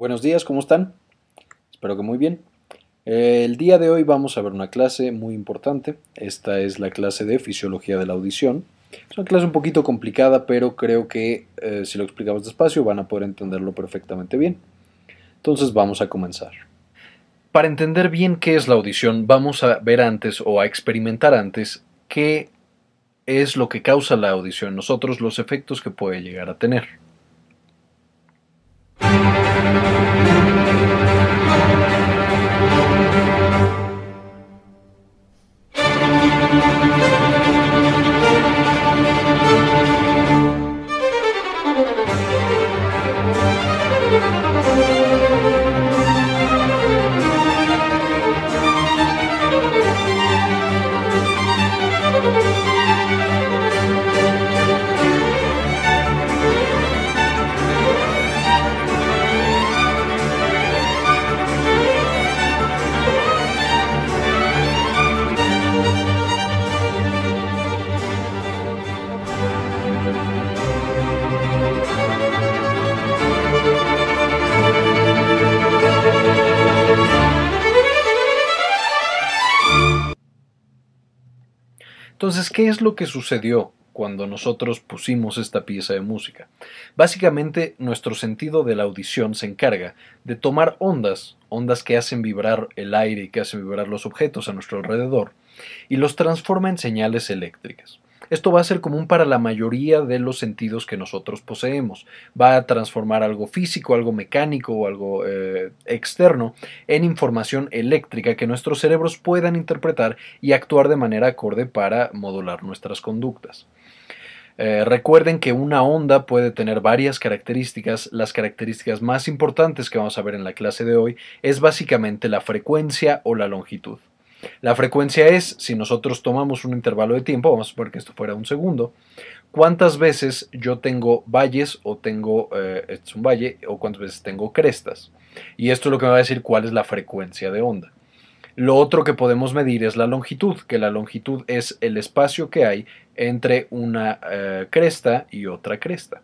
Buenos días, ¿cómo están? Espero que muy bien. El día de hoy vamos a ver una clase muy importante. Esta es la clase de Fisiología de la Audición. Es una clase un poquito complicada, pero creo que eh, si lo explicamos despacio van a poder entenderlo perfectamente bien. Entonces vamos a comenzar. Para entender bien qué es la audición, vamos a ver antes o a experimentar antes qué es lo que causa la audición, nosotros los efectos que puede llegar a tener. Entonces, ¿qué es lo que sucedió cuando nosotros pusimos esta pieza de música? Básicamente, nuestro sentido de la audición se encarga de tomar ondas, ondas que hacen vibrar el aire y que hacen vibrar los objetos a nuestro alrededor, y los transforma en señales eléctricas. Esto va a ser común para la mayoría de los sentidos que nosotros poseemos. Va a transformar algo físico, algo mecánico o algo eh, externo en información eléctrica que nuestros cerebros puedan interpretar y actuar de manera acorde para modular nuestras conductas. Eh, recuerden que una onda puede tener varias características. Las características más importantes que vamos a ver en la clase de hoy es básicamente la frecuencia o la longitud. La frecuencia es, si nosotros tomamos un intervalo de tiempo, vamos a suponer que esto fuera un segundo, cuántas veces yo tengo valles o tengo, eh, este es un valle, o cuántas veces tengo crestas. Y esto es lo que me va a decir cuál es la frecuencia de onda. Lo otro que podemos medir es la longitud, que la longitud es el espacio que hay entre una eh, cresta y otra cresta.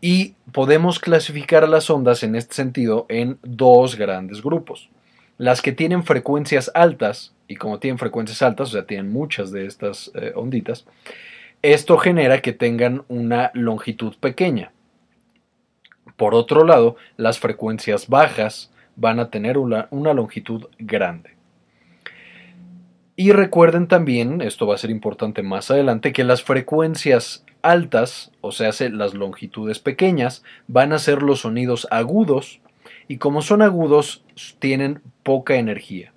Y podemos clasificar las ondas en este sentido en dos grandes grupos. Las que tienen frecuencias altas, y como tienen frecuencias altas, o sea, tienen muchas de estas eh, onditas, esto genera que tengan una longitud pequeña. Por otro lado, las frecuencias bajas van a tener una, una longitud grande. Y recuerden también, esto va a ser importante más adelante, que las frecuencias altas, o sea, las longitudes pequeñas, van a ser los sonidos agudos y como son agudos, tienen poca energía.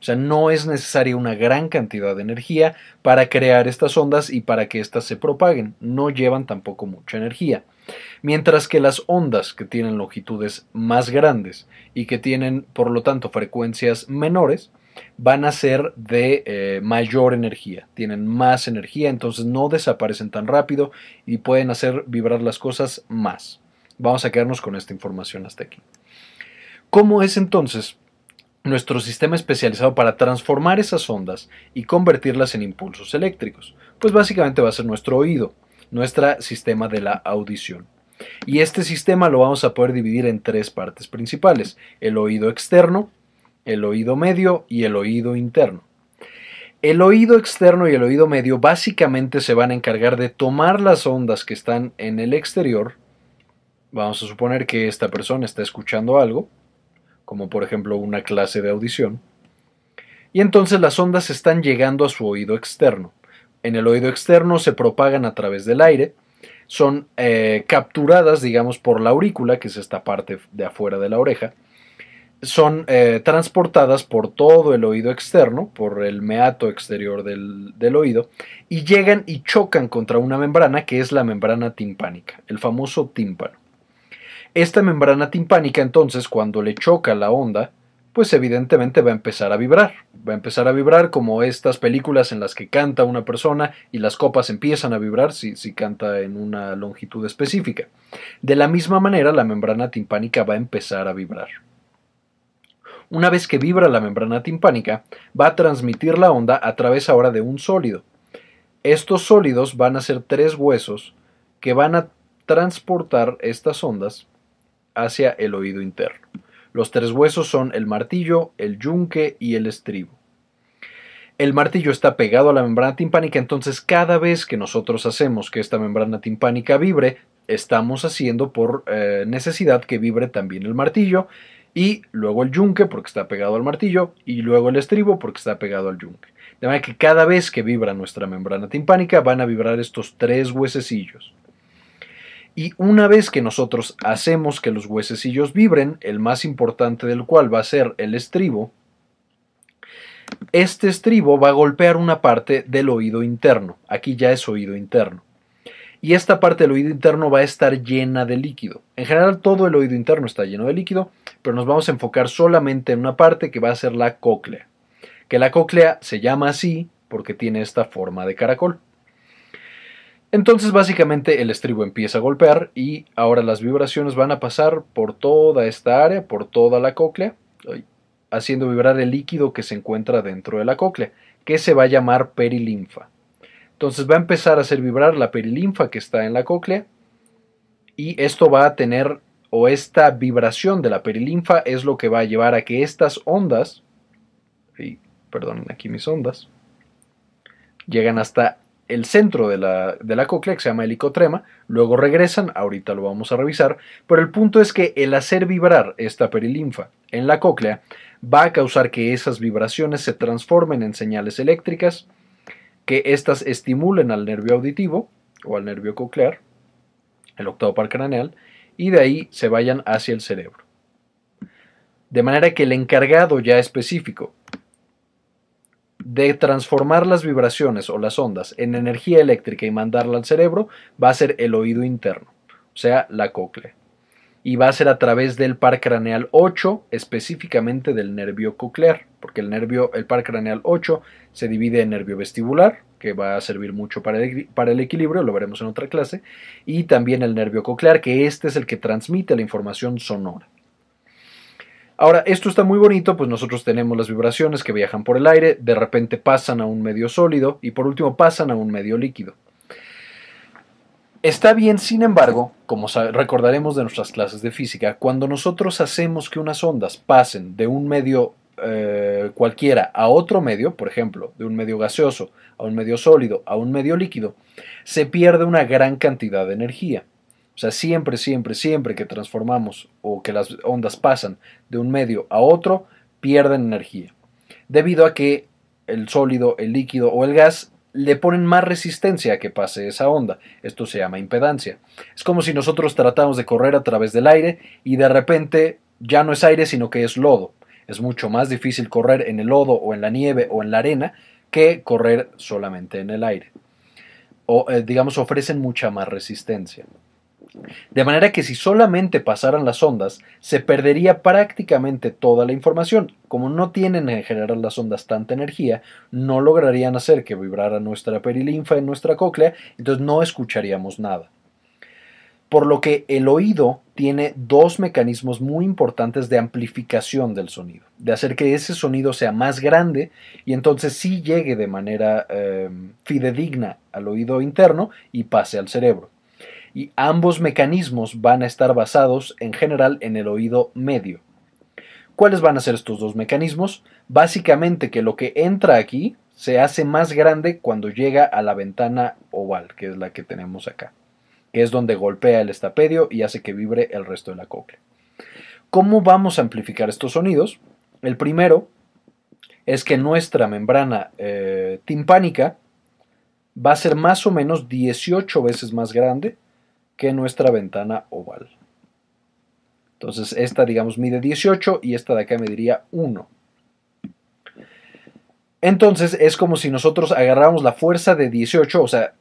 O sea, no es necesaria una gran cantidad de energía para crear estas ondas y para que éstas se propaguen. No llevan tampoco mucha energía. Mientras que las ondas que tienen longitudes más grandes y que tienen, por lo tanto, frecuencias menores, van a ser de eh, mayor energía, tienen más energía, entonces no desaparecen tan rápido y pueden hacer vibrar las cosas más. Vamos a quedarnos con esta información hasta aquí. ¿Cómo es entonces nuestro sistema especializado para transformar esas ondas y convertirlas en impulsos eléctricos? Pues básicamente va a ser nuestro oído, nuestro sistema de la audición. Y este sistema lo vamos a poder dividir en tres partes principales, el oído externo, el oído medio y el oído interno. El oído externo y el oído medio básicamente se van a encargar de tomar las ondas que están en el exterior. Vamos a suponer que esta persona está escuchando algo como por ejemplo una clase de audición, y entonces las ondas están llegando a su oído externo. En el oído externo se propagan a través del aire, son eh, capturadas, digamos, por la aurícula, que es esta parte de afuera de la oreja, son eh, transportadas por todo el oído externo, por el meato exterior del, del, oído, y llegan y chocan contra una membrana que es la membrana timpánica, el famoso tímpano. Esta membrana timpánica entonces cuando le choca la onda, pues evidentemente va a empezar a vibrar. Va a empezar a vibrar como estas películas en las que canta una persona y las copas empiezan a vibrar si, si, canta en una longitud específica. De la misma manera, la membrana timpánica va a empezar a vibrar. Una vez que vibra la membrana timpánica, va a transmitir la onda a través ahora de un sólido. Estos sólidos van a ser tres huesos que van a transportar estas ondas hacia el oído interno. Los tres huesos son el martillo, el yunque y el estribo. El martillo está pegado a la membrana timpánica, entonces cada vez que nosotros hacemos que esta membrana timpánica vibre, estamos haciendo por eh, necesidad que vibre también el martillo y luego el yunque porque está pegado al martillo y luego el estribo porque está pegado al yunque. De manera que cada vez que vibra nuestra membrana timpánica van a vibrar estos tres huesecillos. Y una vez que nosotros hacemos que los huesecillos vibren, el más importante del cual va a ser el estribo, este estribo va a golpear una parte del oído interno. Aquí ya es oído interno. Y esta parte del oído interno va a estar llena de líquido. En general todo el oído interno está lleno de líquido, pero nos vamos a enfocar solamente en una parte que va a ser la cóclea. Que la cóclea se llama así porque tiene esta forma de caracol. Entonces básicamente el estribo empieza a golpear y ahora las vibraciones van a pasar por toda esta área, por toda la cóclea, haciendo vibrar el líquido que se encuentra dentro de la cóclea, que se va a llamar perilinfa. Entonces va a empezar a hacer vibrar la perilinfa que está en la cóclea y esto va a tener, o esta vibración de la perilinfa es lo que va a llevar a que estas ondas, y, perdonen aquí mis ondas, llegan hasta el centro de la, de la cóclea, que se llama helicotrema, luego regresan, ahorita lo vamos a revisar, pero el punto es que el hacer vibrar esta perilinfa en la cóclea va a causar que esas vibraciones se transformen en señales eléctricas, que éstas estimulen al nervio auditivo o al nervio coclear, el octavo par craneal, y de ahí se vayan hacia el cerebro. De manera que el encargado ya específico de transformar las vibraciones o las ondas en energía eléctrica y mandarla al cerebro va a ser el oído interno, o sea, la cóclea. Y va a ser a través del par craneal 8, específicamente del nervio coclear, porque el nervio, el par craneal 8 se divide en nervio vestibular, que va a servir mucho para el, para el equilibrio, lo veremos en otra clase, y también el nervio coclear, que este es el que transmite la información sonora. Ahora, esto está muy bonito, pues nosotros tenemos las vibraciones que viajan por el aire, de repente pasan a un medio sólido y por último pasan a un medio líquido. Está bien, sin embargo, como recordaremos de nuestras clases de física, cuando nosotros hacemos que unas ondas pasen de un medio eh, cualquiera a otro medio, por ejemplo, de un medio gaseoso a un medio sólido a un medio líquido, se pierde una gran cantidad de energía. Sea, siempre, siempre, siempre que transformamos o que las ondas pasan de un medio a otro, pierden energía. Debido a que el sólido, el líquido o el gas le ponen más resistencia a que pase esa onda. Esto se llama impedancia. Es como si nosotros tratamos de correr a través del aire y de repente ya no es aire sino que es lodo. Es mucho más difícil correr en el lodo o en la nieve o en la arena que correr solamente en el aire. O eh, digamos ofrecen mucha más resistencia. De manera que si solamente pasaran las ondas, se perdería prácticamente toda la información. Como no tienen en general las ondas tanta energía, no lograrían hacer que vibrara nuestra perilinfa en nuestra cóclea, entonces no escucharíamos nada. Por lo que el oído tiene dos mecanismos muy importantes de amplificación del sonido, de hacer que ese sonido sea más grande y entonces sí llegue de manera eh, fidedigna al oído interno y pase al cerebro y ambos mecanismos van a estar basados en general en el oído medio. ¿Cuáles van a ser estos dos mecanismos? Básicamente que lo que entra aquí se hace más grande cuando llega a la ventana oval, que es la que tenemos acá, que es donde golpea el estapedio y hace que vibre el resto de la cóclea. ¿Cómo vamos a amplificar estos sonidos? El primero es que nuestra membrana eh, timpánica va a ser más o menos 18 veces más grande que nuestra ventana oval. Entonces esta digamos mide 18 y esta de acá mediría 1. Entonces es como si nosotros agarráramos la fuerza de 18, o sea,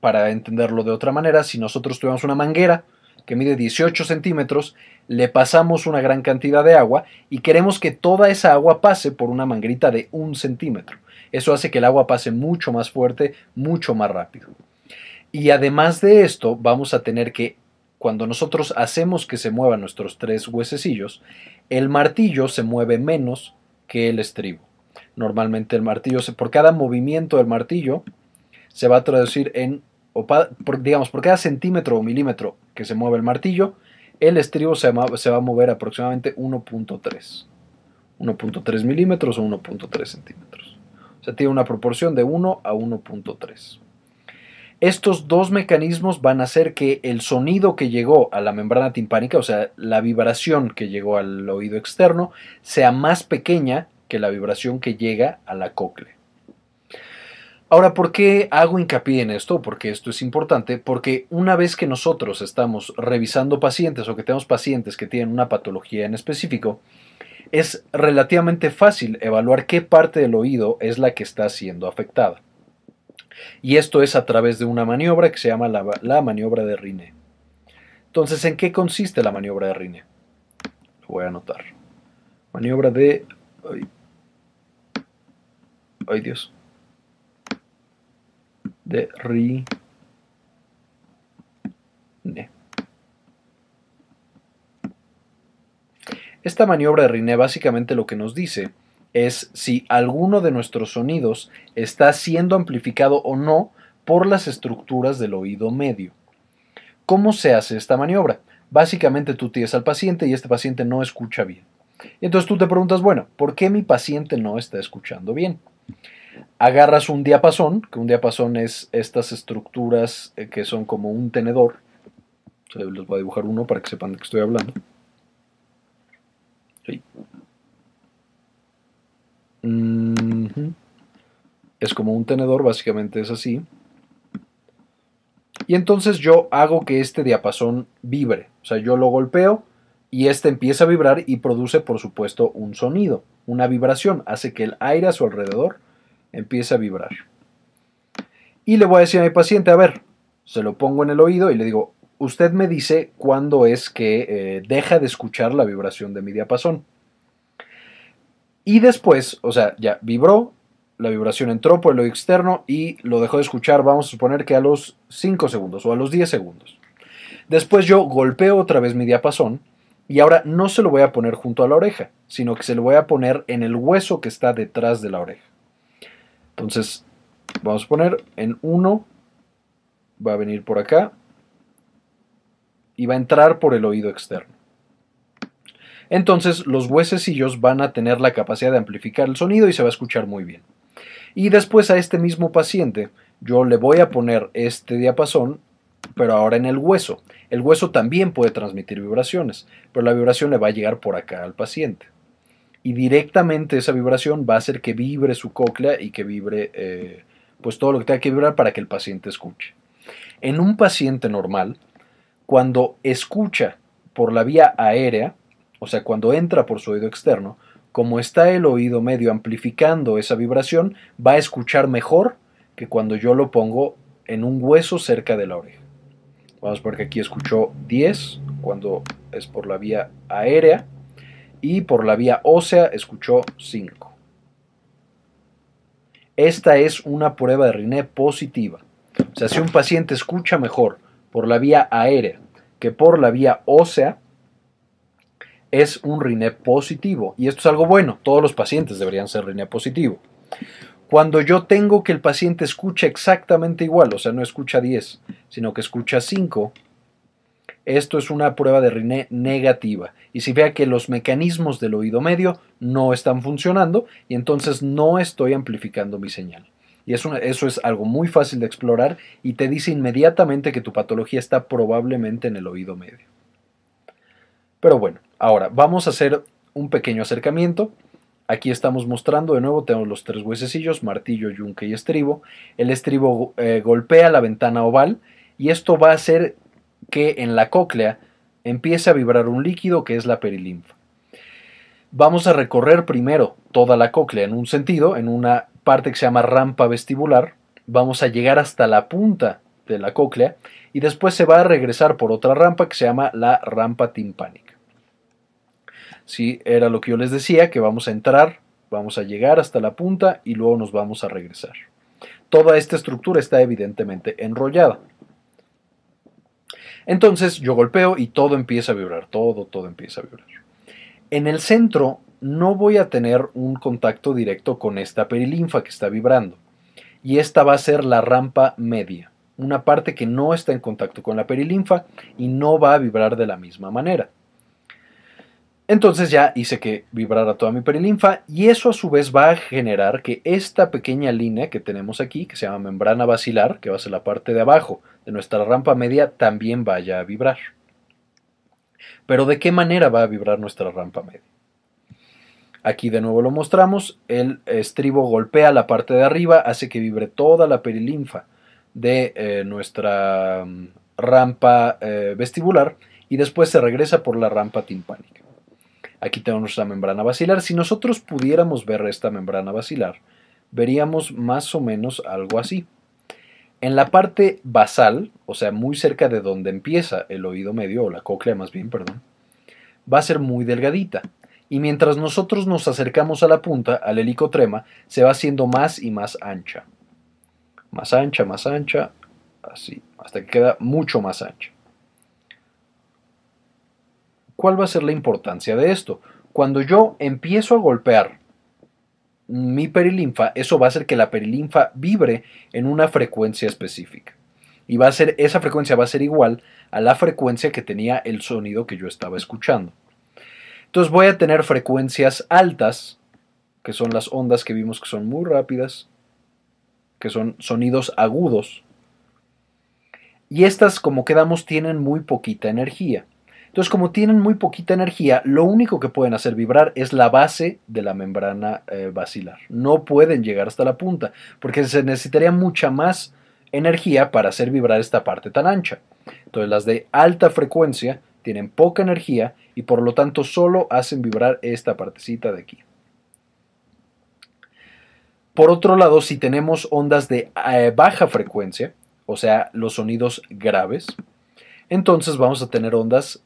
para entenderlo de otra manera, si nosotros tuviéramos una manguera que mide 18 centímetros, le pasamos una gran cantidad de agua y queremos que toda esa agua pase por una manguerita de un centímetro. Eso hace que el agua pase mucho más fuerte, mucho más rápido. Y además de esto, vamos a tener que, cuando nosotros hacemos que se muevan nuestros tres huesecillos, el martillo se mueve menos que el estribo. Normalmente el martillo, por cada movimiento del martillo, se va a traducir en, digamos, por cada centímetro o milímetro que se mueve el martillo, el estribo se se va a mover aproximadamente 1.3. 1.3 milímetros o 1.3 centímetros. O sea, tiene una proporción de 1 a 1.3. Estos dos mecanismos van a hacer que el sonido que llegó a la membrana timpánica, o sea, la vibración que llegó al oído externo, sea más pequeña que la vibración que llega a la cóclea. Ahora, ¿por qué hago hincapié en esto? Porque esto es importante, porque una vez que nosotros estamos revisando pacientes o que tenemos pacientes que tienen una patología en específico, es relativamente fácil evaluar qué parte del oído es la que está siendo afectada. Y esto es a través de una maniobra que se llama la, maniobra de Riné. Entonces, ¿en qué consiste la maniobra de Riné? Lo voy a anotar. Maniobra de... Ay, ay Dios. De Riné. Esta maniobra de Riné básicamente lo que nos dice es si alguno de nuestros sonidos está siendo amplificado o no por las estructuras del oído medio. ¿Cómo se hace esta maniobra? Básicamente tú tienes al paciente y este paciente no escucha bien. Entonces tú te preguntas, bueno, ¿por qué mi paciente no está escuchando bien? Agarras un diapasón, que un diapasón es estas estructuras eh, que son como un tenedor. Les voy a dibujar uno para que sepan de qué estoy hablando. Es como un tenedor, básicamente es así. Y entonces yo hago que este diapasón vibre. O sea, yo lo golpeo y este empieza a vibrar y produce, por supuesto, un sonido, una vibración. Hace que el aire a su alrededor empiece a vibrar. Y le voy a decir a mi paciente, a ver, se lo pongo en el oído y le digo, usted me dice cuándo es que eh, deja de escuchar la vibración de mi diapasón. Y después, o sea, ya vibró, la vibración entró por el oído externo y lo dejó de escuchar, vamos a suponer que a los 5 segundos o a los 10 segundos. Después yo golpeo otra vez mi diapasón y ahora no se lo voy a poner junto a la oreja, sino que se lo voy a poner en el hueso que está detrás de la oreja. Entonces, vamos a poner en 1, va a venir por acá y va a entrar por el oído externo entonces los huesecillos van a tener la capacidad de amplificar el sonido y se va a escuchar muy bien. Y después a este mismo paciente yo le voy a poner este diapasón, pero ahora en el hueso. El hueso también puede transmitir vibraciones, pero la vibración le va a llegar por acá al paciente. Y directamente esa vibración va a hacer que vibre su cóclea y que vibre eh, pues todo lo que tenga que vibrar para que el paciente escuche. En un paciente normal, cuando escucha por la vía aérea, o sea, cuando entra por su oído externo, como está el oído medio amplificando esa vibración, va a escuchar mejor que cuando yo lo pongo en un hueso cerca de la oreja. Vamos porque aquí escuchó 10 cuando es por la vía aérea y por la vía ósea escuchó 5. Esta es una prueba de Riné positiva. O sea, si un paciente escucha mejor por la vía aérea que por la vía ósea, es un RINE positivo. Y esto es algo bueno, todos los pacientes deberían ser RINE positivo. Cuando yo tengo que el paciente escuche exactamente igual, o sea, no escucha 10, sino que escucha 5, esto es una prueba de RINE negativa. Y si vea que los mecanismos del oído medio no están funcionando y entonces no estoy amplificando mi señal. Y eso, eso es algo muy fácil de explorar y te dice inmediatamente que tu patología está probablemente en el oído medio. Pero bueno, ahora vamos a hacer un pequeño acercamiento. Aquí estamos mostrando de nuevo, tenemos los tres huesecillos, martillo, yunque y estribo. El estribo eh, golpea la ventana oval y esto va a hacer que en la cóclea empiece a vibrar un líquido que es la perilinfa. Vamos a recorrer primero toda la cóclea en un sentido, en una parte que se llama rampa vestibular. Vamos a llegar hasta la punta de la cóclea y después se va a regresar por otra rampa que se llama la rampa timpánica. Sí, era lo que yo les decía, que vamos a entrar, vamos a llegar hasta la punta y luego nos vamos a regresar. Toda esta estructura está evidentemente enrollada. Entonces yo golpeo y todo empieza a vibrar, todo, todo empieza a vibrar. En el centro no voy a tener un contacto directo con esta perilinfa que está vibrando. Y esta va a ser la rampa media. una parte que no está en contacto con la perilinfa y no va a vibrar de la misma manera. Entonces ya hice que vibrara toda mi perilinfa y eso a su vez va a generar que esta pequeña línea que tenemos aquí, que se llama membrana basilar, que va a ser la parte de abajo de nuestra rampa media, también vaya a vibrar. Pero ¿de qué manera va a vibrar nuestra rampa media? Aquí de nuevo lo mostramos, el estribo golpea la parte de arriba, hace que vibre toda la perilinfa de eh, nuestra mm, rampa eh, vestibular y después se regresa por la rampa timpánica. Aquí tenemos nuestra membrana basilar. Si nosotros pudiéramos ver esta membrana basilar, veríamos más o menos algo así. En la parte basal, o sea, muy cerca de donde empieza el oído medio, o la cóclea más bien, perdón, va a ser muy delgadita. Y mientras nosotros nos acercamos a la punta, al helicotrema, se va haciendo más y más ancha. Más ancha, más ancha, así, hasta que queda mucho más ancha. ¿Cuál va a ser la importancia de esto? Cuando yo empiezo a golpear mi perilinfa, eso va a hacer que la perilinfa vibre en una frecuencia específica. Y va a ser, esa frecuencia va a ser igual a la frecuencia que tenía el sonido que yo estaba escuchando. Entonces voy a tener frecuencias altas, que son las ondas que vimos que son muy rápidas, que son sonidos agudos. Y estas, como quedamos, tienen muy poquita energía. Entonces, como tienen muy poquita energía, lo único que pueden hacer vibrar es la base de la membrana eh, basilar. No pueden llegar hasta la punta, porque se necesitaría mucha más energía para hacer vibrar esta parte tan ancha. Entonces, las de alta frecuencia tienen poca energía y por lo tanto solo hacen vibrar esta partecita de aquí. Por otro lado, si tenemos ondas de eh, baja frecuencia, o sea, los sonidos graves, entonces vamos a tener ondas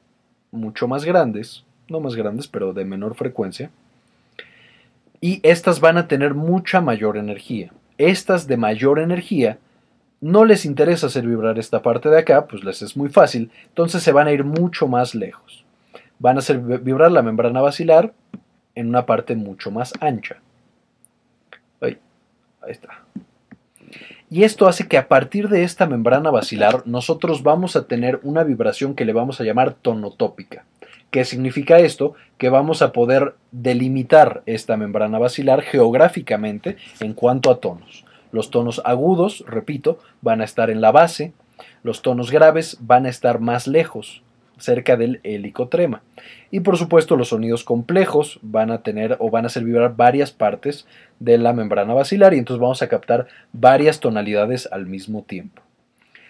mucho más grandes, no más grandes, pero de menor frecuencia. Y estas van a tener mucha mayor energía. Estas de mayor energía no les interesa hacer vibrar esta parte de acá, pues les es muy fácil, entonces se van a ir mucho más lejos. Van a hacer vibrar la membrana basilar en una parte mucho más ancha. Ahí, ahí está. Y esto hace que a partir de esta membrana basilar nosotros vamos a tener una vibración que le vamos a llamar tonotópica. ¿Qué significa esto? Que vamos a poder delimitar esta membrana basilar geográficamente en cuanto a tonos. Los tonos agudos, repito, van a estar en la base, los tonos graves van a estar más lejos, cerca del helicotrema. Y por supuesto los sonidos complejos van a tener o van a hacer vibrar varias partes de la membrana basilar y entonces vamos a captar varias tonalidades al mismo tiempo.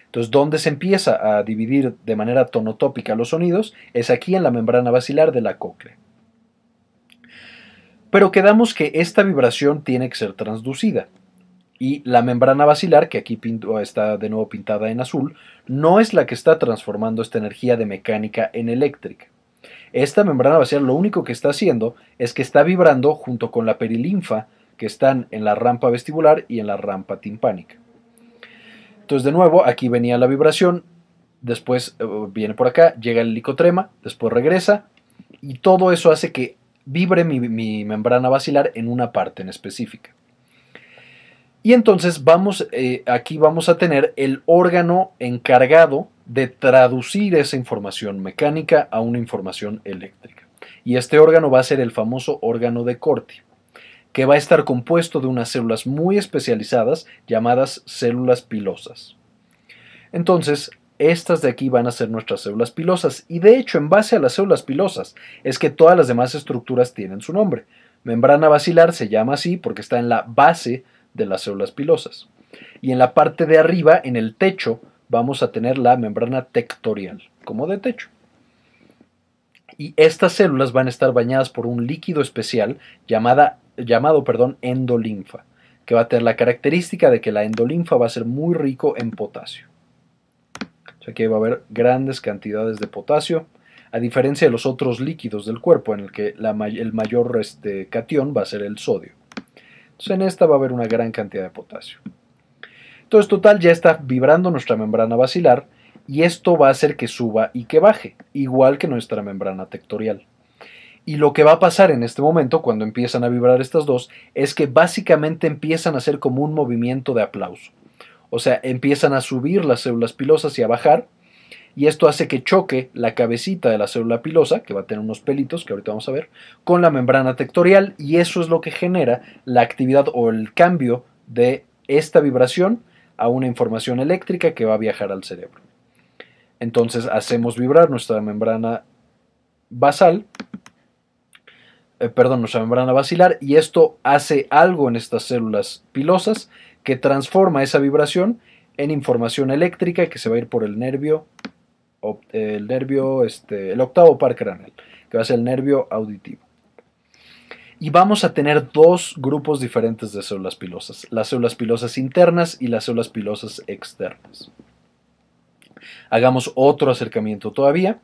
Entonces, ¿dónde se empieza a dividir de manera tonotópica los sonidos? Es aquí en la membrana basilar de la cóclea. Pero quedamos que esta vibración tiene que ser transducida y la membrana basilar, que aquí está de nuevo pintada en azul, no es la que está transformando esta energía de mecánica en eléctrica. Esta membrana basilar lo único que está haciendo es que está vibrando junto con la perilinfa que están en la rampa vestibular y en la rampa timpánica. Entonces de nuevo aquí venía la vibración, después eh, viene por acá, llega el licotrema, después regresa y todo eso hace que vibre mi membrana basilar en una parte en específica. Y entonces vamos, eh, aquí vamos a tener el órgano encargado de traducir esa información mecánica a una información eléctrica. Y este órgano va a ser el famoso órgano de Corti, que va a estar compuesto de unas células muy especializadas llamadas células pilosas. Entonces, estas de aquí van a ser nuestras células pilosas y de hecho en base a las células pilosas es que todas las demás estructuras tienen su nombre. Membrana basilar se llama así porque está en la base de las células pilosas. Y en la parte de arriba, en el techo, vamos a tener la membrana tectorial, como de techo. Y estas células van a estar bañadas por un líquido especial llamada, llamado perdón, endolinfa, que va a tener la característica de que la endolinfa va a ser muy rico en potasio. O sea que va a haber grandes cantidades de potasio, a diferencia de los otros líquidos del cuerpo, en el que el mayor este, va a ser el sodio. Entonces en esta va a haber una gran cantidad de potasio. Entonces total ya está vibrando nuestra membrana basilar y esto va a hacer que suba y que baje, igual que nuestra membrana tectorial. Y lo que va a pasar en este momento, cuando empiezan a vibrar estas dos, es que básicamente empiezan a hacer como un movimiento de aplauso. O sea, empiezan a subir las células pilosas y a bajar, y esto hace que choque la cabecita de la célula pilosa, que va a tener unos pelitos que ahorita vamos a ver, con la membrana tectorial y eso es lo que genera la actividad o el cambio de esta vibración a una información eléctrica que va a viajar al cerebro. Entonces hacemos vibrar nuestra membrana basal, eh, perdón, nuestra membrana basilar y esto hace algo en estas células pilosas que transforma esa vibración en información eléctrica que se va a ir por el nervio el nervio, este, el octavo par craneal, que va a ser el nervio auditivo. Y vamos a tener dos grupos diferentes de células pilosas, las células pilosas internas y las células pilosas externas. Hagamos otro acercamiento todavía.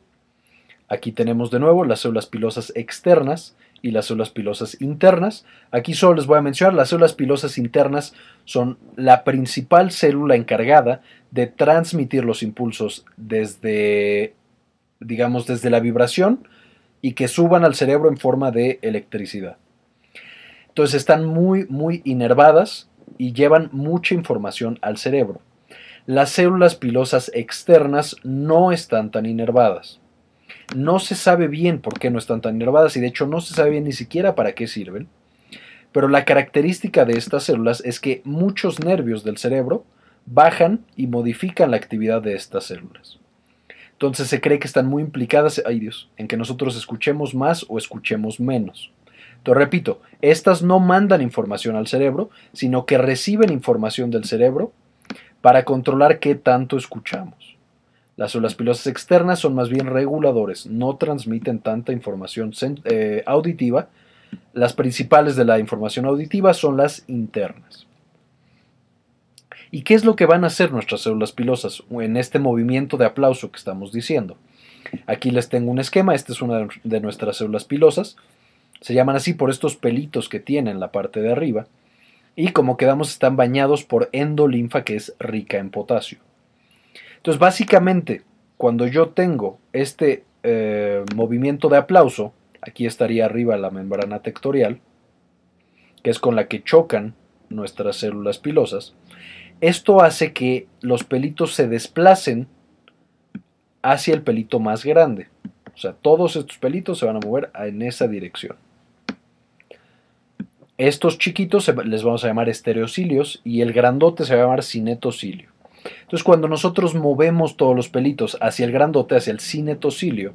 Aquí tenemos de nuevo las células pilosas externas y las células pilosas internas. Aquí solo les voy a mencionar, las células pilosas internas son la principal célula encargada de transmitir los impulsos desde, digamos, desde la vibración y que suban al cerebro en forma de electricidad. Entonces están muy, muy inervadas y llevan mucha información al cerebro. Las células pilosas externas no están tan inervadas. No se sabe bien por qué no están tan inervadas y de hecho no se sabe bien ni siquiera para qué sirven. Pero la característica de estas células es que muchos nervios del cerebro bajan y modifican la actividad de estas células. Entonces se cree que están muy implicadas, ay Dios, en que nosotros escuchemos más o escuchemos menos. Entonces repito, estas no mandan información al cerebro, sino que reciben información del cerebro para controlar qué tanto escuchamos. Las células pilosas externas son más bien reguladores, no transmiten tanta información eh, auditiva. Las principales de la información auditiva son las internas. ¿Y qué es lo que van a hacer nuestras células pilosas en este movimiento de aplauso que estamos diciendo? Aquí les tengo un esquema, esta es una de nuestras células pilosas. Se llaman así por estos pelitos que tienen la parte de arriba. Y como quedamos, están bañados por endolinfa que es rica en potasio. Entonces, básicamente, cuando yo tengo este eh, movimiento de aplauso, aquí estaría arriba la membrana tectorial, que es con la que chocan nuestras células pilosas, esto hace que los pelitos se desplacen hacia el pelito más grande. O sea, todos estos pelitos se van a mover en esa dirección. Estos chiquitos les vamos a llamar estereocilios y el grandote se va a llamar cinetocilio. Entonces, cuando nosotros movemos todos los pelitos hacia el grandote, hacia el cinetocilio,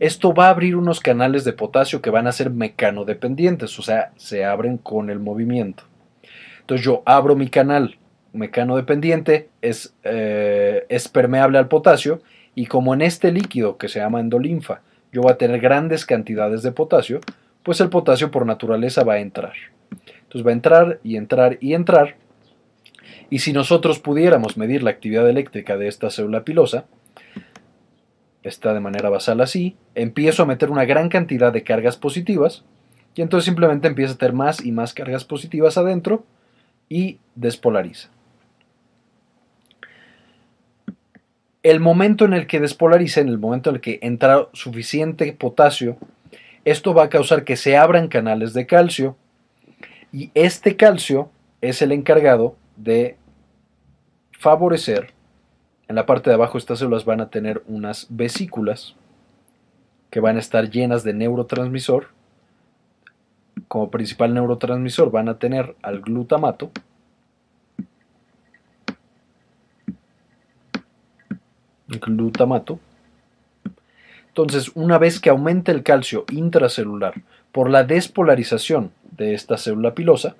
esto va a abrir unos canales de potasio que van a ser mecanodependientes, o sea, se abren con el movimiento. Entonces yo abro mi canal mecanodependiente, es, eh, es permeable al potasio y como en este líquido que se llama endolinfa yo voy a tener grandes cantidades de potasio, pues el potasio por naturaleza va a entrar. Entonces va a entrar y entrar y entrar y si nosotros pudiéramos medir la actividad eléctrica de esta célula pilosa, está de manera basal así, empiezo a meter una gran cantidad de cargas positivas, y entonces simplemente empieza a tener más y más cargas positivas adentro y despolariza. El momento en el que despolariza, en el momento en el que entra suficiente potasio, esto va a causar que se abran canales de calcio y este calcio es el encargado de favorecer, en la parte de abajo estas células van a tener unas vesículas que van a estar llenas de neurotransmisor. Como principal neurotransmisor van a tener al glutamato. Glutamato. Entonces, una vez que aumenta el calcio intracelular por la despolarización de esta célula pilosa,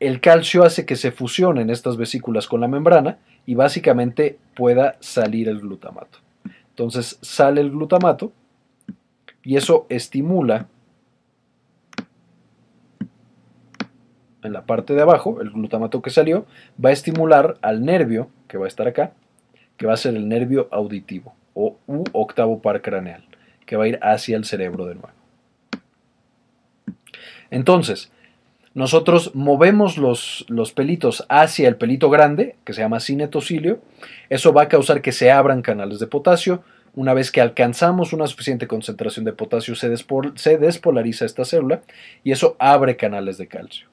el calcio hace que se fusionen estas vesículas con la membrana y básicamente pueda salir el glutamato. Entonces sale el glutamato y eso estimula en la parte de abajo, el glutamato que salió, va a estimular al nervio que va a estar acá, que va a ser el nervio auditivo o u octavo par craneal, que va a ir hacia el cerebro de nuevo. Entonces, nosotros movemos los, los, pelitos hacia el pelito grande, que se llama cinetocilio. Eso va a causar que se abran canales de potasio. Una vez que alcanzamos una suficiente concentración de potasio, se, se despolariza esta célula y eso abre canales de calcio.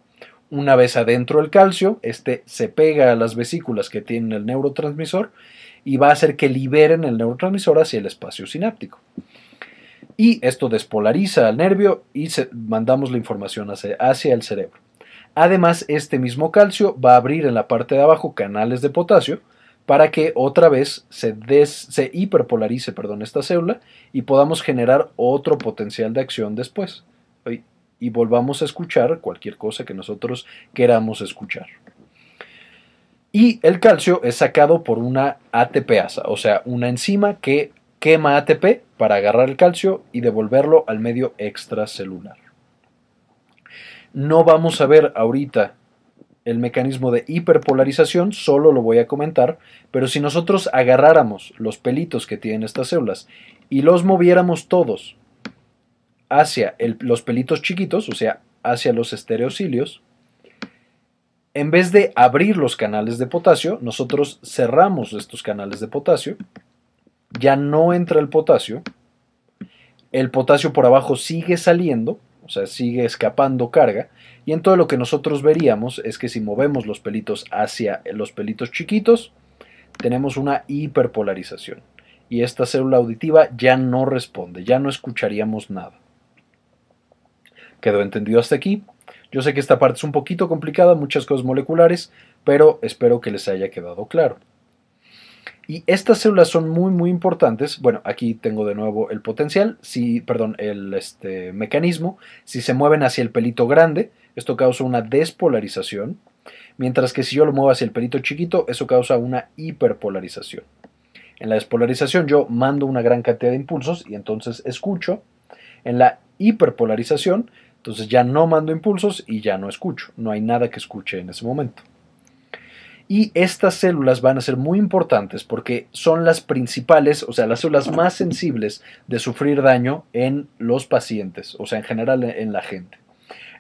Una vez adentro el calcio, este se pega a las vesículas que tienen el neurotransmisor y va a hacer que liberen el neurotransmisor hacia el espacio sináptico. Y esto despolariza al nervio y mandamos la información hacia, el cerebro. Además, este mismo calcio va a abrir en la parte de abajo canales de potasio para que otra vez se, se hiperpolarice perdón, esta célula y podamos generar otro potencial de acción después. Y volvamos a escuchar cualquier cosa que nosotros queramos escuchar. Y el calcio es sacado por una ATPasa, o sea, una enzima que quema ATP para agarrar el calcio y devolverlo al medio extracelular. No vamos a ver ahorita el mecanismo de hiperpolarización, solo lo voy a comentar, pero si nosotros agarráramos los pelitos que tienen estas células y los moviéramos todos hacia los pelitos chiquitos, o sea, hacia los estereocilios, en vez de abrir los canales de potasio, nosotros cerramos estos canales de potasio, ya no entra el potasio, el potasio por abajo sigue saliendo, o sea, sigue escapando carga, y en todo lo que nosotros veríamos es que si movemos los pelitos hacia los pelitos chiquitos, tenemos una hiperpolarización. Y esta célula auditiva ya no responde, ya no escucharíamos nada. ¿Quedó entendido hasta aquí? Yo sé que esta parte es un poquito complicada, muchas cosas moleculares, pero espero que les haya quedado claro. Y estas células son muy muy importantes. Bueno, aquí tengo de nuevo el potencial, si, perdón, el este, mecanismo. Si se mueven hacia el pelito grande, esto causa una despolarización, mientras que si yo lo muevo hacia el pelito chiquito, eso causa una hiperpolarización. En la despolarización yo mando una gran cantidad de impulsos y entonces escucho. En la hiperpolarización, entonces ya no mando impulsos y ya no escucho. No hay nada que escuche en ese momento. Y estas células van a ser muy importantes porque son las principales, o sea, las células más sensibles de sufrir daño en los pacientes, o sea, en general en la gente.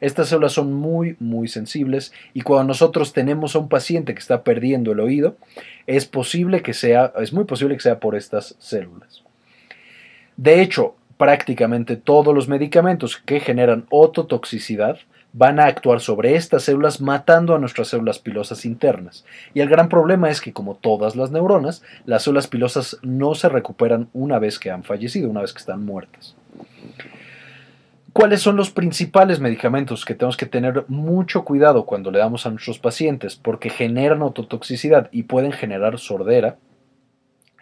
Estas células son muy, muy sensibles y cuando nosotros tenemos a un paciente que está perdiendo el oído, es posible que sea, es muy posible que sea por estas células. De hecho, prácticamente todos los medicamentos que generan ototoxicidad van a actuar sobre estas células matando a nuestras células pilosas internas. Y el gran problema es que como todas las neuronas, las células pilosas no se recuperan una vez que han fallecido, una vez que están muertas. ¿Cuáles son los principales medicamentos que tenemos que tener mucho cuidado cuando le damos a nuestros pacientes? Porque generan ototoxicidad y pueden generar sordera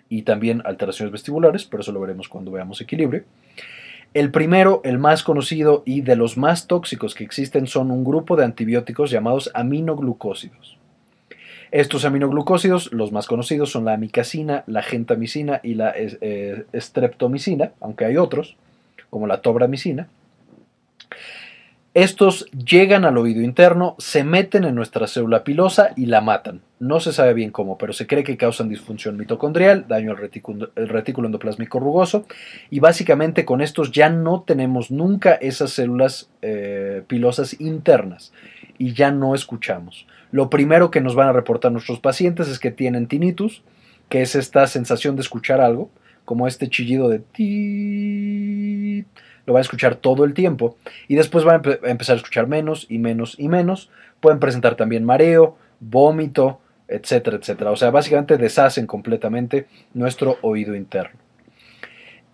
y también alteraciones vestibulares, pero eso lo veremos cuando veamos equilibrio. El primero, el más conocido y de los más tóxicos que existen son un grupo de antibióticos llamados aminoglucósidos. Estos aminoglucósidos, los más conocidos, son la amicacina, la gentamicina y la eh, streptomicina, aunque hay otros, como la tobramicina. Estos llegan al oído interno, se meten en nuestra célula pilosa y la matan. No se sabe bien cómo, pero se cree que causan disfunción mitocondrial, daño al retículo, endoplásmico rugoso y básicamente con estos ya no tenemos nunca esas células eh, pilosas internas y ya no escuchamos. Lo primero que nos van a reportar nuestros pacientes es que tienen tinnitus, que es esta sensación de escuchar algo, como este chillido de ti lo va a escuchar todo el tiempo y después va a, empezar a escuchar menos y menos y menos. Pueden presentar también mareo, vómito, etcétera, etcétera. O sea, básicamente deshacen completamente nuestro oído interno.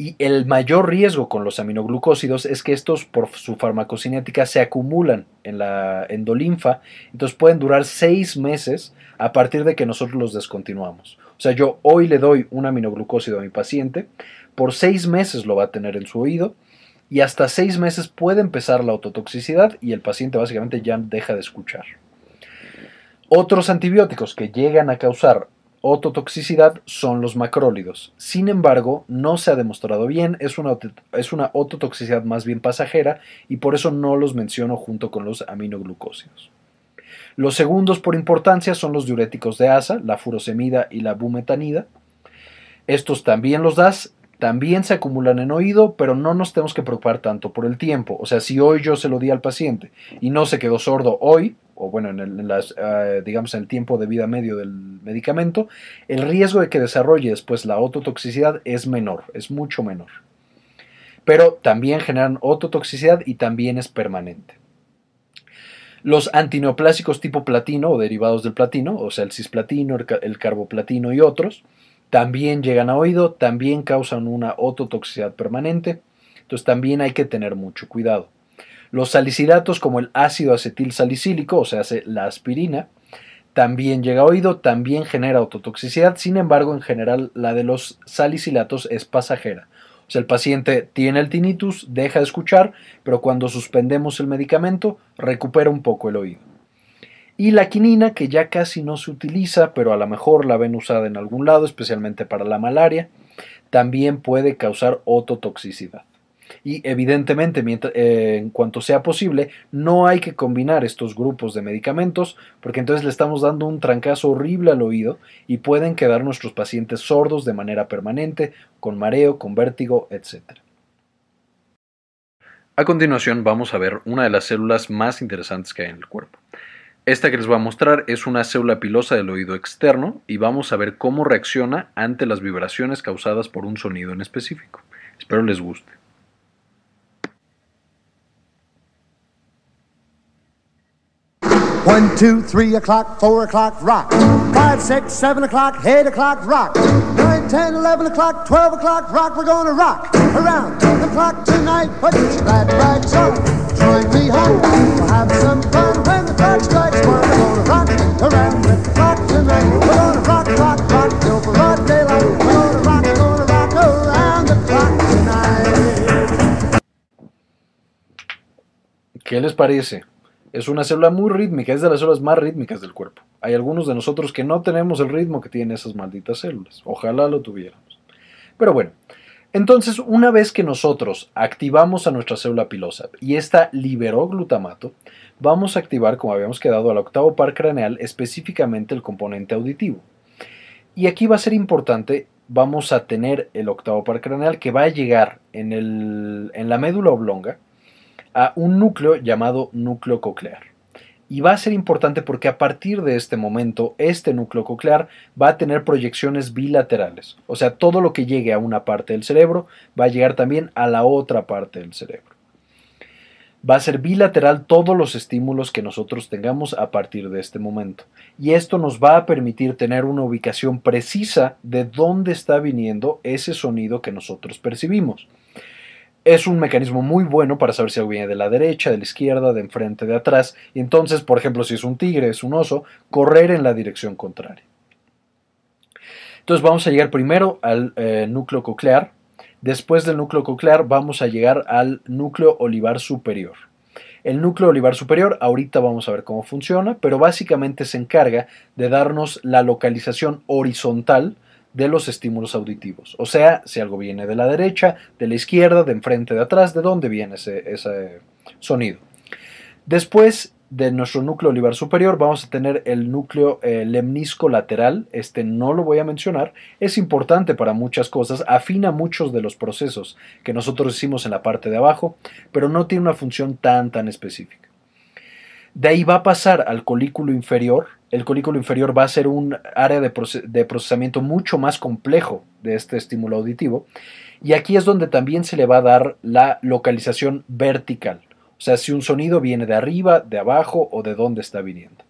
Y el mayor riesgo con los aminoglucósidos es que estos, por su farmacocinética, se acumulan en la endolinfa, entonces pueden durar seis meses a partir de que nosotros los descontinuamos. O sea, yo hoy le doy un aminoglucósido a mi paciente, por seis meses lo va a tener en su oído, y hasta seis meses puede empezar la ototoxicidad y el paciente básicamente ya deja de escuchar. Otros antibióticos que llegan a causar ototoxicidad son los macrólidos. Sin embargo, no se ha demostrado bien, es una, es una ototoxicidad más bien pasajera y por eso no los menciono junto con los aminoglucósidos. Los segundos por importancia son los diuréticos de asa, la furosemida y la bumetanida. Estos también los das también se acumulan en oído, pero no nos tenemos que preocupar tanto por el tiempo. O sea, si hoy yo se lo di al paciente y no se quedó sordo hoy, o bueno, en, el, las, eh, digamos en el tiempo de vida medio del medicamento, el riesgo de que desarrolle después la ototoxicidad es menor, es mucho menor. Pero también generan ototoxicidad y también es permanente. Los antineoplásicos tipo platino o derivados del platino, o sea, el cisplatino, el carboplatino y otros, también llegan a oído, también causan una ototoxicidad permanente, entonces también hay que tener mucho cuidado. Los salicilatos como el ácido acetil salicílico, o sea, la aspirina, también llega a oído, también genera ototoxicidad, sin embargo, en general la de los salicilatos es pasajera. O sea, el paciente tiene el tinnitus, deja de escuchar, pero cuando suspendemos el medicamento, recupera un poco el oído. Y la quinina, que ya casi no se utiliza, pero a lo mejor la ven usada en algún lado, especialmente para la malaria, también puede causar ototoxicidad. Y evidentemente, eh, en cuanto sea posible, no hay que combinar estos grupos de medicamentos, porque entonces le estamos dando un trancazo horrible al oído y pueden quedar nuestros pacientes sordos de manera permanente, con mareo, con vértigo, etc. A continuación vamos a ver una de las células más interesantes que hay en el cuerpo. Esta que les voy a mostrar es una célula pilosa del oído externo y vamos a ver cómo reacciona ante las vibraciones causadas por un sonido en específico. Espero les guste. 1, 2, 3 o'clock, 4 o'clock, rock. 5, 6, 7 o'clock, 8 o'clock, rock. 9, 10, 11 o'clock, 12 o'clock, rock. We're gonna rock around the clock tonight. Put your glad rags on. Join me home. We'll have some fun when the clock strikes one. We're gonna rock around the clock tonight. We're gonna rock, rock, rock till broad daylight. We're gonna rock, gonna rock around the clock tonight. ¿Qué les parece? Es una célula muy rítmica, es de las células más rítmicas del cuerpo. Hay algunos de nosotros que no tenemos el ritmo que tienen esas malditas células. Ojalá lo tuviéramos. Pero bueno, entonces una vez que nosotros activamos a nuestra célula pilosa y esta liberó glutamato, vamos a activar, como habíamos quedado, al octavo par craneal, específicamente el componente auditivo. Y aquí va a ser importante, vamos a tener el octavo par craneal que va a llegar en, en la médula oblonga, a un núcleo llamado núcleo coclear. Y va a ser importante porque a partir de este momento, este núcleo coclear va a tener proyecciones bilaterales. O sea, todo lo que llegue a una parte del cerebro va a llegar también a la otra parte del cerebro. Va a ser bilateral todos los estímulos que nosotros tengamos a partir de este momento. Y esto nos va a permitir tener una ubicación precisa de dónde está viniendo ese sonido que nosotros percibimos es un mecanismo muy bueno para saber si algo viene de la derecha, de la izquierda, de enfrente, de atrás. Y entonces, por ejemplo, si es un tigre, es un oso, correr en la dirección contraria. Entonces vamos a llegar primero al eh, núcleo coclear. Después del núcleo coclear vamos a llegar al núcleo olivar superior. El núcleo olivar superior, ahorita vamos a ver cómo funciona, pero básicamente se encarga de darnos la localización horizontal de los estímulos auditivos. O sea, si algo viene de la derecha, de la izquierda, de enfrente, de atrás, de dónde viene ese, sonido. Después de nuestro núcleo olivar superior vamos a tener el núcleo eh, lemnisco lateral. Este no lo voy a mencionar. Es importante para muchas cosas. Afina muchos de los procesos que nosotros hicimos en la parte de abajo, pero no tiene una función tan tan específica. De ahí va a pasar al colículo inferior. El colículo inferior va a ser un área de, procesamiento mucho más complejo de este estímulo auditivo. Y aquí es donde también se le va a dar la localización vertical. O sea, si un sonido viene de arriba, de abajo o de dónde está viniendo.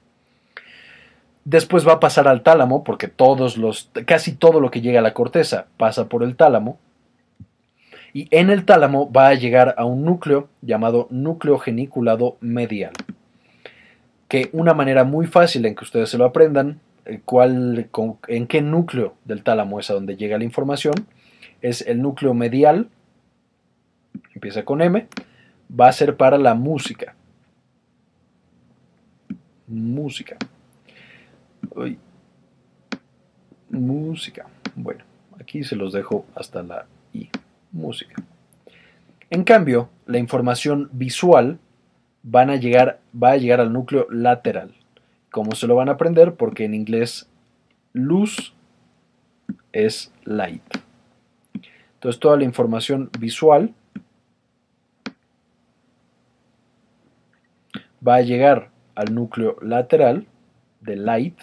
Después va a pasar al tálamo, porque todos los, casi todo lo que llega a la corteza pasa por el tálamo. Y en el tálamo va a llegar a un núcleo llamado núcleo geniculado medial que una manera muy fácil en que ustedes se lo aprendan, eh, cuál, en qué núcleo del tálamo es a donde llega la información, es el núcleo medial, empieza con M, va a ser para la música. Música. Música. Bueno, aquí se los dejo hasta la I. Música. En cambio, la información visual van a llegar, va a llegar al núcleo lateral. ¿Cómo se lo van a aprender? Porque en inglés luz es light. Entonces toda la información visual va a llegar al núcleo lateral de light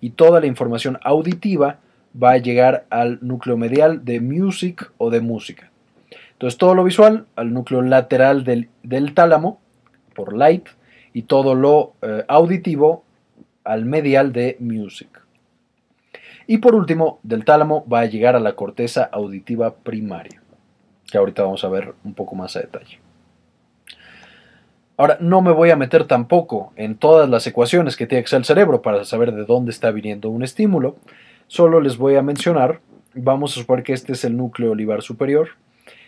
y toda la información auditiva va a llegar al núcleo medial de music o de música. Entonces todo lo visual al núcleo lateral del, del tálamo por light y todo lo eh, auditivo al medial de music. Y por último, del tálamo va a llegar a la corteza auditiva primaria, que ahorita vamos a ver un poco más a detalle. Ahora, no me voy a meter tampoco en todas las ecuaciones que tiene que el cerebro para saber de dónde está viniendo un estímulo, solo les voy a mencionar, vamos a suponer que este es el núcleo olivar superior,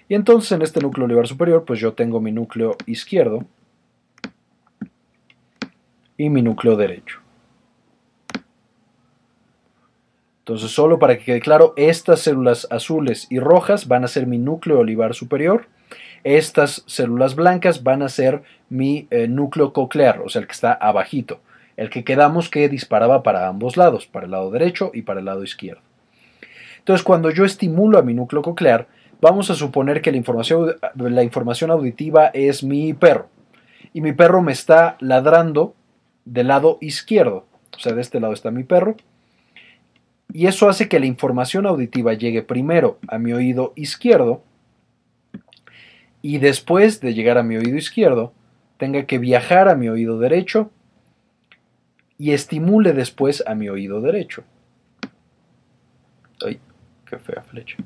y entonces en este núcleo olivar superior, pues yo tengo mi núcleo izquierdo y mi núcleo derecho. Entonces, solo para que quede claro, estas células azules y rojas van a ser mi núcleo olivar superior. Estas células blancas van a ser mi eh, núcleo coclear, o sea, el que está abajito, el que quedamos que disparaba para ambos lados, para el lado derecho y para el lado izquierdo. Entonces, cuando yo estimulo a mi núcleo coclear, vamos a suponer que la información, la información auditiva es mi perro. Y mi perro me está ladrando del lado izquierdo. O sea, de este lado está mi perro y eso hace que la información auditiva llegue primero a mi oído izquierdo y después de llegar a mi oído izquierdo tenga que viajar a mi oído derecho y estimule después a mi oído derecho. Ay, qué fea flecha.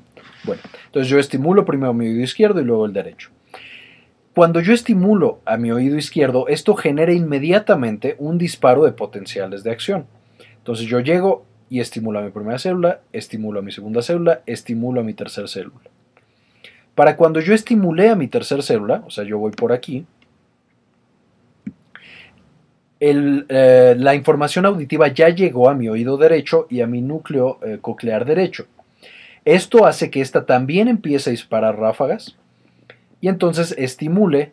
Bueno, entonces yo estimulo primero mi oído izquierdo y luego el derecho. Cuando yo estimulo a mi oído izquierdo, esto genera inmediatamente un disparo de potenciales de acción. Entonces yo llego y estimulo a mi primera célula, estimulo a mi segunda célula, estimulo a mi tercera célula. Para cuando yo estimulé a mi tercera célula, o sea, yo voy por aquí, eh, la información auditiva ya llegó a mi oído derecho y a mi núcleo eh, coclear derecho. Esto hace que ésta también empiece a disparar ráfagas y entonces estimule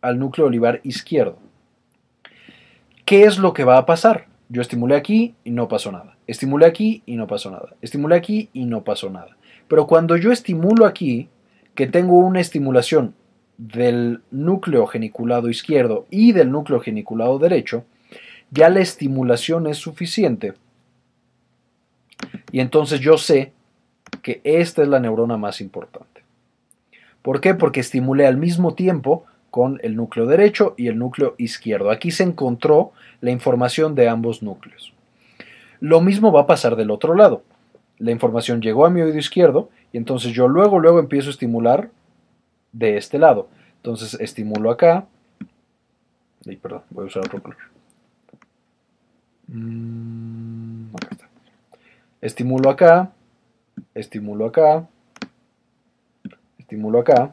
al núcleo olivar izquierdo. ¿Qué es lo que va a pasar? Yo estimulé aquí y no pasó nada. Estimulé aquí y no pasó nada. Estimulé aquí y no pasó nada. Pero cuando yo estimulo aquí, que tengo una estimulación del núcleo geniculado izquierdo y del núcleo geniculado derecho, ya la estimulación es suficiente. Y entonces yo sé que esta es la neurona más importante. ¿Por qué? Porque estimulé al mismo tiempo con el núcleo derecho y el núcleo izquierdo. Aquí se encontró la información de ambos núcleos. Lo mismo va a pasar del otro lado. La información llegó a mi oído izquierdo y entonces yo luego, luego empiezo a estimular de este lado. Entonces estimulo acá. Ay, perdón, voy a usar otro color. Mm, estimulo acá, estimulo acá, estimulo acá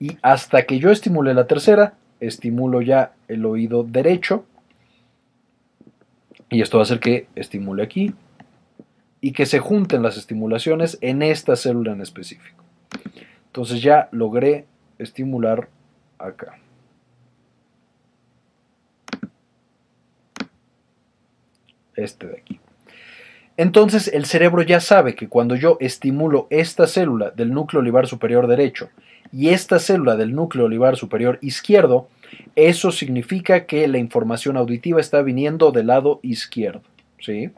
y hasta que yo estimule la tercera, estimulo ya el oído derecho y esto va a hacer que estimule aquí y que se junten las estimulaciones en esta célula en específico. Entonces ya logré estimular acá. Este de aquí. Entonces el cerebro ya sabe que cuando yo estimulo esta célula del núcleo olivar superior derecho y esta célula del núcleo olivar superior izquierdo, eso significa que la información auditiva está viniendo del lado izquierdo. ¿sí?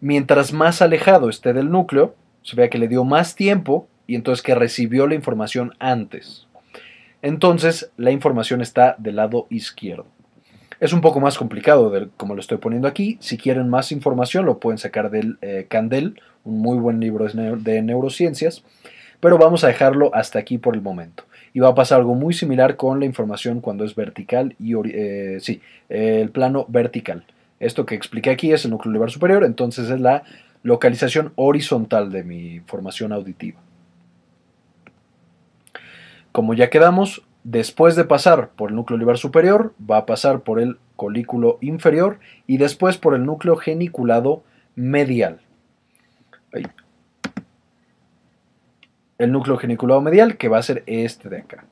Mientras más alejado esté del núcleo, se vea que le dio más tiempo y entonces que recibió la información antes. Entonces la información está del lado izquierdo. Es un poco más complicado como lo estoy poniendo aquí. Si quieren más información lo pueden sacar del eh, Candel, un muy buen libro de neurociencias pero vamos a dejarlo hasta aquí por el momento. Y va a pasar algo muy similar con la información cuando es vertical y eh, sí, el plano vertical. Esto que expliqué aquí es el núcleo olivar superior, entonces es la localización horizontal de mi formación auditiva. Como ya quedamos, después de pasar por el núcleo olivar superior, va a pasar por el colículo inferior y después por el núcleo geniculado medial. El núcleo geniculado medial, que va a ser este de acá.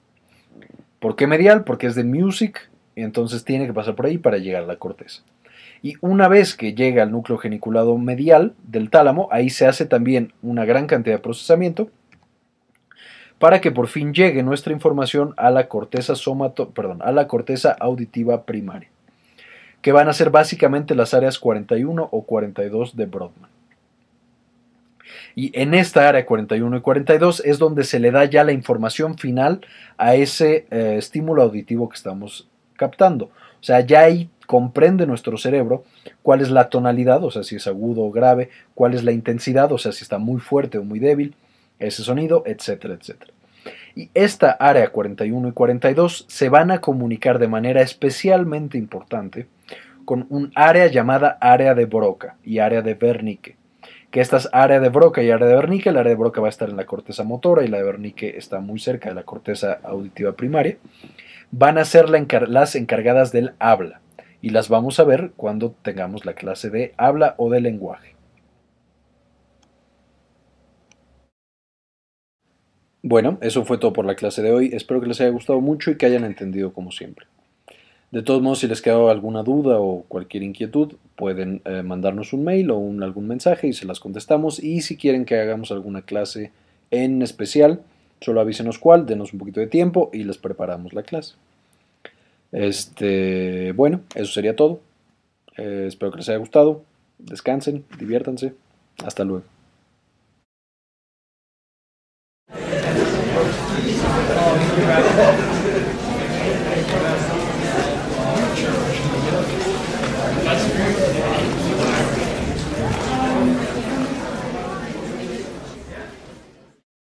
¿Por qué medial? Porque es de music, entonces tiene que pasar por ahí para llegar a la corteza. Y una vez que llega al núcleo geniculado medial del tálamo, ahí se hace también una gran cantidad de procesamiento para que por fin llegue nuestra información a la corteza somato, perdón, a la corteza auditiva primaria, que van a ser básicamente las áreas 41 o 42 de Brodmann. Y en esta área 41 y 42 es donde se le da ya la información final a ese eh, estímulo auditivo que estamos captando. O sea, ya ahí comprende nuestro cerebro cuál es la tonalidad, o sea, si es agudo o grave, cuál es la intensidad, o sea, si está muy fuerte o muy débil, ese sonido, etcétera, etcétera. Y esta área 41 y 42 se van a comunicar de manera especialmente importante con un área llamada área de Broca y área de Wernicke. Que estas área de Broca y área de Wernicke, el área de Broca va a estar en la corteza motora y la de Wernicke está muy cerca de la corteza auditiva primaria, van a ser las encargadas del habla y las vamos a ver cuando tengamos la clase de habla o de lenguaje. Bueno, eso fue todo por la clase de hoy. Espero que les haya gustado mucho y que hayan entendido como siempre. De todos modos, si les quedó alguna duda o cualquier inquietud, pueden eh, mandarnos un mail o algún mensaje y se las contestamos. Y si quieren que hagamos alguna clase en especial, solo avísenos cuál, denos un poquito de tiempo y les preparamos la clase. Este, bueno, eso sería todo. Eh, espero que les haya gustado. Descansen, diviértanse. Hasta luego.